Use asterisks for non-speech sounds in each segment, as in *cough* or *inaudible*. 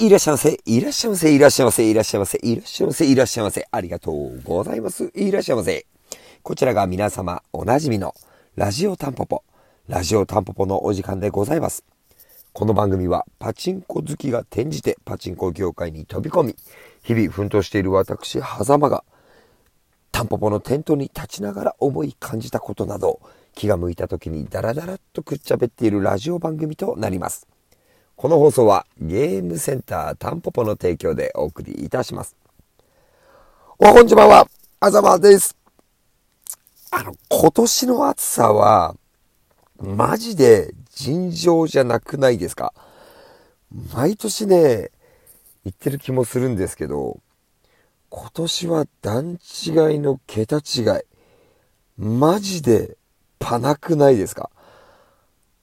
いらっしゃいませ、いらっしゃいませ、いらっしゃいませ、いらっしゃいませ、いらっしゃいませ、いらっしゃいませ、ありがとうございます。いらっしゃいませ。こちらが皆様おなじみのラジオタンポポ、ラジオタンポポのお時間でございます。この番組はパチンコ好きが転じてパチンコ業界に飛び込み、日々奮闘している私、狭間が、タンポポのテントに立ちながら思い感じたことなど、気が向いた時にダラダラっとくっちゃべっているラジオ番組となります。この放送はゲームセンタータンポポの提供でお送りいたします。おはこんにちは、あざまです。あの、今年の暑さは、マジで尋常じゃなくないですか？毎年ね、言ってる気もするんですけど、今年は段違いの桁違い。マジでパなくないですか？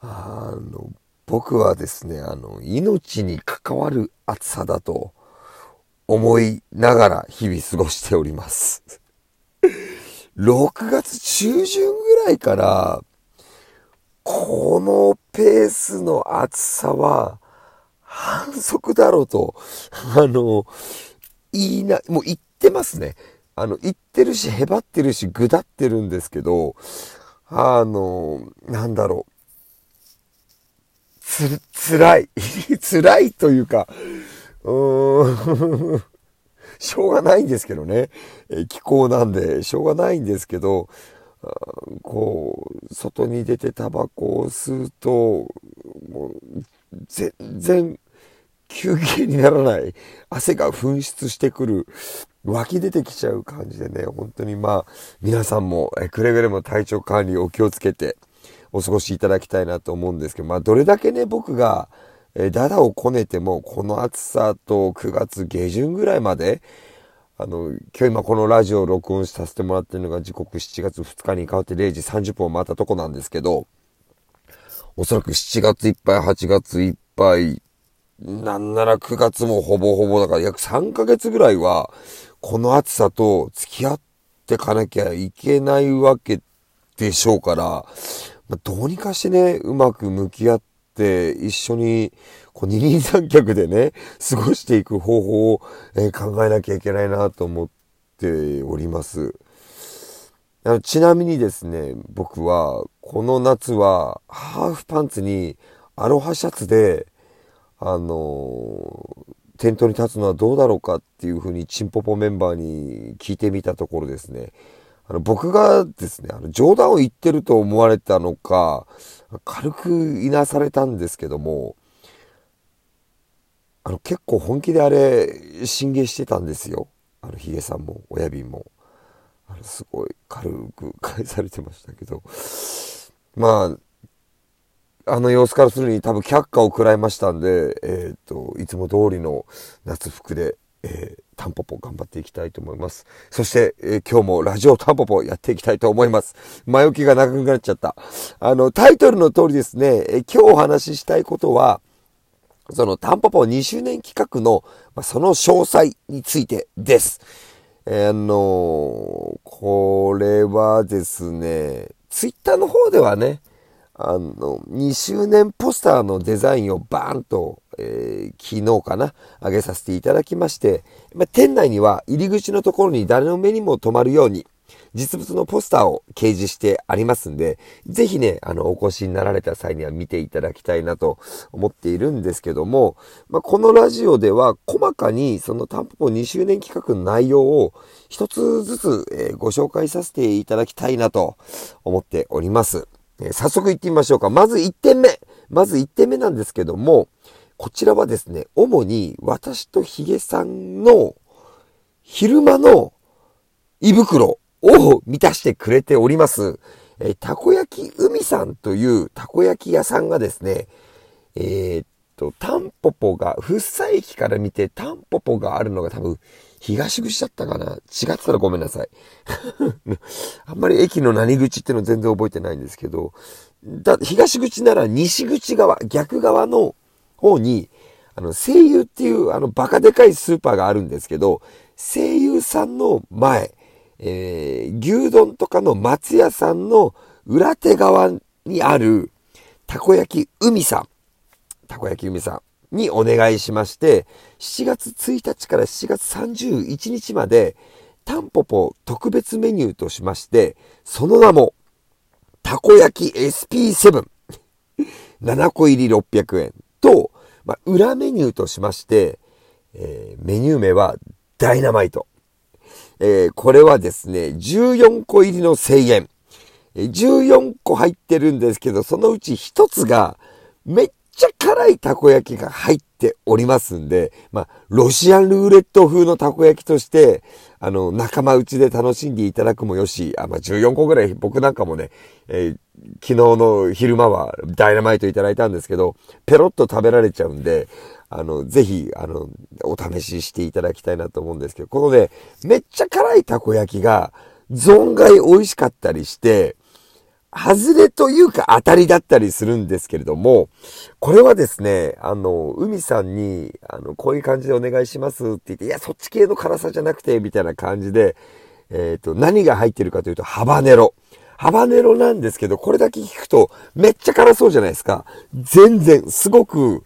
あの、僕はですね、あの、命に関わる暑さだと思いながら日々過ごしております。*laughs* 6月中旬ぐらいから、このペースの暑さは反則だろうと、あの、言いな、もう言ってますね。あの、言ってるし、へばってるし、ぐだってるんですけど、あの、なんだろう。つ、辛い。*laughs* 辛いというか、うーん、*laughs* しょうがないんですけどね。気候なんで、しょうがないんですけど、こう、外に出てタバコを吸うと、もう、全然、休憩にならない。汗が噴出してくる。湧き出てきちゃう感じでね、本当にまあ、皆さんも、くれぐれも体調管理お気をつけて、お過ごしいただきたいなと思うんですけど、まあ、どれだけね、僕が、えダダをこねても、この暑さと9月下旬ぐらいまで、あの、今日今このラジオを録音させてもらってるのが時刻7月2日に変わって0時30分を回ったとこなんですけど、おそらく7月いっぱい、8月いっぱい、なんなら9月もほぼほぼだから約3ヶ月ぐらいは、この暑さと付き合ってかなきゃいけないわけでしょうから、まあ、どうにかしてね、うまく向き合って、一緒に、こう、二人三脚でね、*laughs* 過ごしていく方法を、えー、考えなきゃいけないなと思っております。あのちなみにですね、僕は、この夏は、ハーフパンツに、アロハシャツで、あのー、店頭に立つのはどうだろうかっていうふうに、チンポポメンバーに聞いてみたところですね、あの、僕がですね、あの、冗談を言ってると思われたのか、軽くいなされたんですけども、あの、結構本気であれ、進言してたんですよ。あの、ヒゲさんも、親瓶も。あれ、すごい軽く返されてましたけど、まあ、あの様子からするに多分却下を食らいましたんで、えっ、ー、と、いつも通りの夏服で、えー、タンポポ頑張っていきたいと思います。そして、えー、今日もラジオタンポポやっていきたいと思います。前置きが長くなっちゃった。あの、タイトルの通りですね、えー、今日お話ししたいことは、そのタンポポ2周年企画の、まあ、その詳細についてです。えー、あのこれはですね、ツイッターの方ではね、あの、2周年ポスターのデザインをバーンと、えー、昨日かな、上げさせていただきまして、まあ、店内には入り口のところに誰の目にも留まるように、実物のポスターを掲示してありますんで、ぜひね、あの、お越しになられた際には見ていただきたいなと思っているんですけども、まあ、このラジオでは細かにそのタンポポ2周年企画の内容を一つずつ、えー、ご紹介させていただきたいなと思っております。え早速行ってみましょうか。まず1点目。まず1点目なんですけども、こちらはですね、主に私とヒゲさんの昼間の胃袋を満たしてくれております、えたこ焼き海さんというたこ焼き屋さんがですね、えー、っと、タンポポが、福生駅から見てタンポポがあるのが多分東口だったかな違ってたらごめんなさい。*laughs* あんまり駅の何口っての全然覚えてないんですけど、だ東口なら西口側、逆側の方に、あの、声優っていうあのバカでかいスーパーがあるんですけど、声優さんの前、えー、牛丼とかの松屋さんの裏手側にある、たこ焼き海さん。たこ焼き海さん。にお願いしまして、7月1日から7月31日まで、タンポポ特別メニューとしまして、その名も、たこ焼き SP7。7個入り600円と、まあ、裏メニューとしまして、えー、メニュー名はダイナマイト。えー、これはですね、14個入りの1000円。14個入ってるんですけど、そのうち1つが、めっちゃ辛いたこ焼きが入っておりますんで、まあ、ロシアンルーレット風のたこ焼きとして、あの、仲間内で楽しんでいただくもよし、あ、まあ、14個ぐらい僕なんかもね、えー、昨日の昼間はダイナマイトいただいたんですけど、ペロッと食べられちゃうんで、あの、ぜひ、あの、お試ししていただきたいなと思うんですけど、このね、めっちゃ辛いたこ焼きが、存外美味しかったりして、外れというか当たりだったりするんですけれども、これはですね、あの、海さんに、あの、こういう感じでお願いしますって言って、いや、そっち系の辛さじゃなくて、みたいな感じで、えっ、ー、と、何が入ってるかというと、ハバネロ。ハバネロなんですけど、これだけ聞くと、めっちゃ辛そうじゃないですか。全然、すごく、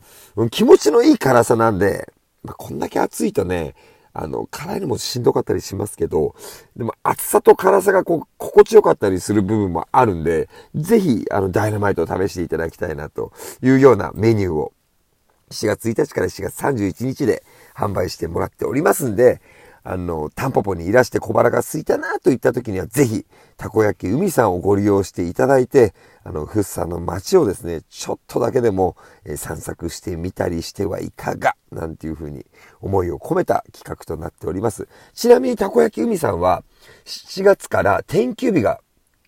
気持ちのいい辛さなんで、まあ、こんだけ暑いとね、あの、辛いのもしんどかったりしますけど、でも暑さと辛さがこう、心地よかったりする部分もあるんで、ぜひ、あの、ダイナマイトを試していただきたいなというようなメニューを、4月1日から4月31日で販売してもらっておりますんで、あの、タンポポにいらして小腹が空いたなといった時には、ぜひ、たこ焼き海さんをご利用していただいて、あの、フッサの街をですね、ちょっとだけでも、え散策してみたりしてはいかが、なんていうふうに思いを込めた企画となっております。ちなみにたこ焼き海さんは、7月から天休日が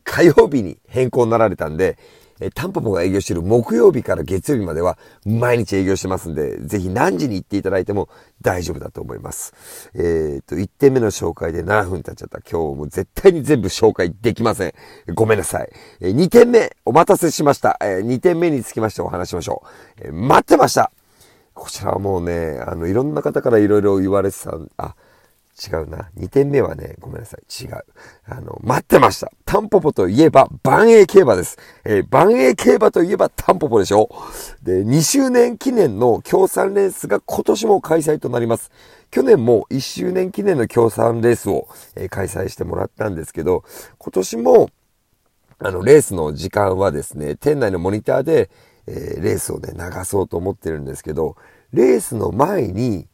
火曜日に変更になられたんで、えタンポポが営業している木曜日から月曜日までは毎日営業してますんで、ぜひ何時に行っていただいても大丈夫だと思います。えっ、と、1点目の紹介で7分経っちゃった。今日も絶対に全部紹介できません。ごめんなさい。え2点目、お待たせしました。え2点目につきましてお話しましょう。え待ってましたこちらはもうね、あの、いろんな方からいろいろ言われてた、あ、違うな。2点目はね、ごめんなさい。違う。あの、待ってました。タンポポといえば、万栄競馬です。えー、万栄競馬といえばタンポポでしょで、2周年記念の協賛レースが今年も開催となります。去年も1周年記念の協賛レースを、えー、開催してもらったんですけど、今年も、あの、レースの時間はですね、店内のモニターで、えー、レースをね、流そうと思ってるんですけど、レースの前に、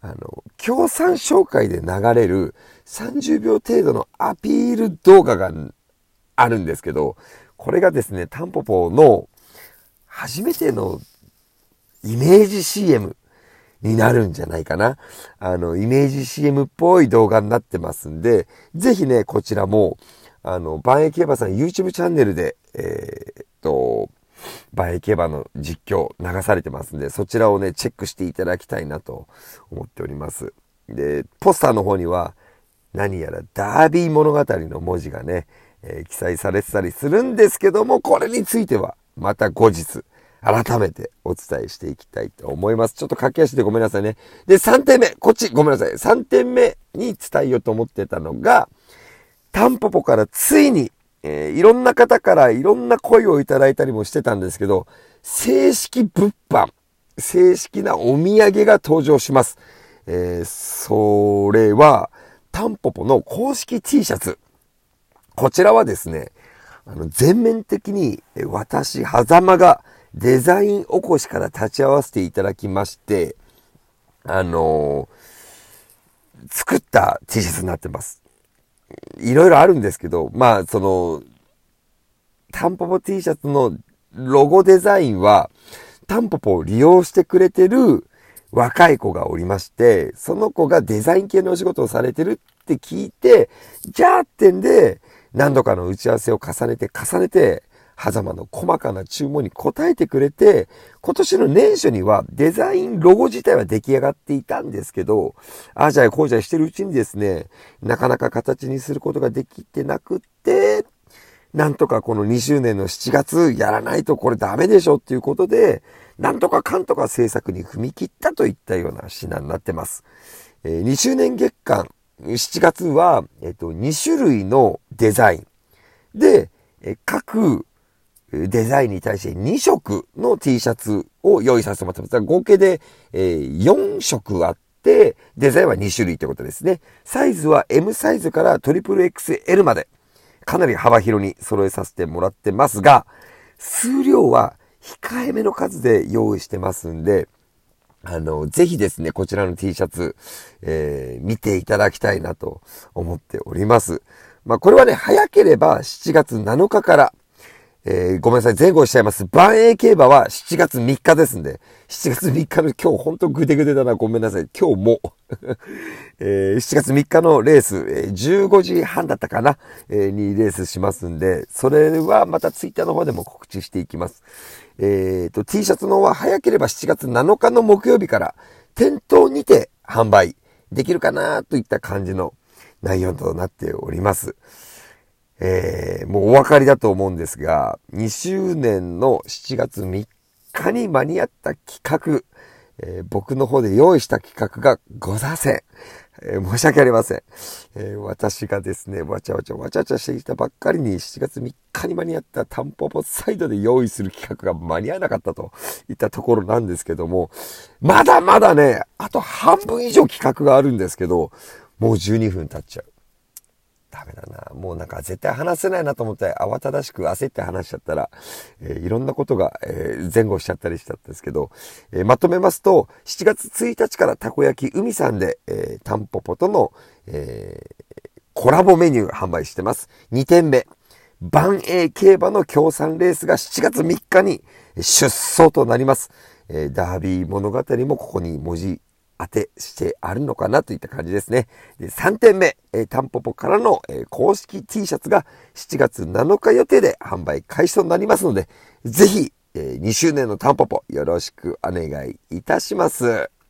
あの、協賛紹介で流れる30秒程度のアピール動画があるんですけど、これがですね、タンポポの初めてのイメージ CM になるんじゃないかな。あの、イメージ CM っぽい動画になってますんで、ぜひね、こちらも、あの、万栄競馬さん YouTube チャンネルで、えー、っと、バイ競馬の実況流されてますんで、そちらをね、チェックしていただきたいなと思っております。で、ポスターの方には、何やらダービー物語の文字がね、えー、記載されてたりするんですけども、これについては、また後日、改めてお伝えしていきたいと思います。ちょっと駆け足でごめんなさいね。で、3点目、こっちごめんなさい。3点目に伝えようと思ってたのが、タンポポからついにえー、いろんな方からいろんな声をいただいたりもしてたんですけど、正式物販、正式なお土産が登場します。えー、それは、タンポポの公式 T シャツ。こちらはですね、あの、全面的に私、狭間がデザイン起こしから立ち会わせていただきまして、あのー、作った T シャツになってます。いろいろあるんですけど、まあ、その、タンポポ T シャツのロゴデザインは、タンポポを利用してくれてる若い子がおりまして、その子がデザイン系のお仕事をされてるって聞いて、じゃあってんで、何度かの打ち合わせを重ねて重ねて、狭間の細かな注文に応えてくれて、今年の年初にはデザインロゴ自体は出来上がっていたんですけど、ああじゃあこうじゃしてるうちにですね、なかなか形にすることができてなくって、なんとかこの2周年の7月やらないとこれダメでしょっていうことで、なんとかかんとか制作に踏み切ったといったような品になってます。えー、2周年月間、7月は、えっ、と、2種類のデザインで、え各デザインに対して2色の T シャツを用意させてもらってます。合計で、え、4色あって、デザインは2種類ってことですね。サイズは M サイズから XXL まで、かなり幅広に揃えさせてもらってますが、数量は控えめの数で用意してますんで、あの、ぜひですね、こちらの T シャツ、えー、見ていただきたいなと思っております。まあ、これはね、早ければ7月7日から、えー、ごめんなさい、前後しちゃいます。万栄競馬は7月3日ですんで、7月3日の今日ほんとグデグデだな、ごめんなさい。今日も *laughs* えー、7月3日のレース、えー、15時半だったかな、えー、にレースしますんで、それはまたツイッターの方でも告知していきます。え、ー、と、T シャツの方は早ければ7月7日の木曜日から店頭にて販売できるかなといった感じの内容となっております。えー、もうお分かりだと思うんですが、2周年の7月3日に間に合った企画、えー、僕の方で用意した企画がござせん。えー、申し訳ありません。え、私がですね、わちゃわちゃわちゃわちゃしてきたばっかりに7月3日に間に合ったタンポポサイドで用意する企画が間に合わなかったといったところなんですけども、まだまだね、あと半分以上企画があるんですけど、もう12分経っちゃう。ダメだな。もうなんか絶対話せないなと思って慌ただしく焦って話しちゃったら、えー、いろんなことが、えー、前後しちゃったりしたんですけど、えー、まとめますと、7月1日からたこ焼き海さんで、えー、タンポポとの、え、コラボメニュー販売してます。2点目。万栄競馬の協賛レースが7月3日に出走となります。え、ダービー物語もここに文字当てしてあるのかなといった感じですね。で3点目、えー、タンポポからの、えー、公式 T シャツが7月7日予定で販売開始となりますので、ぜひ、えー、2周年のタンポポよろしくお願いいたします。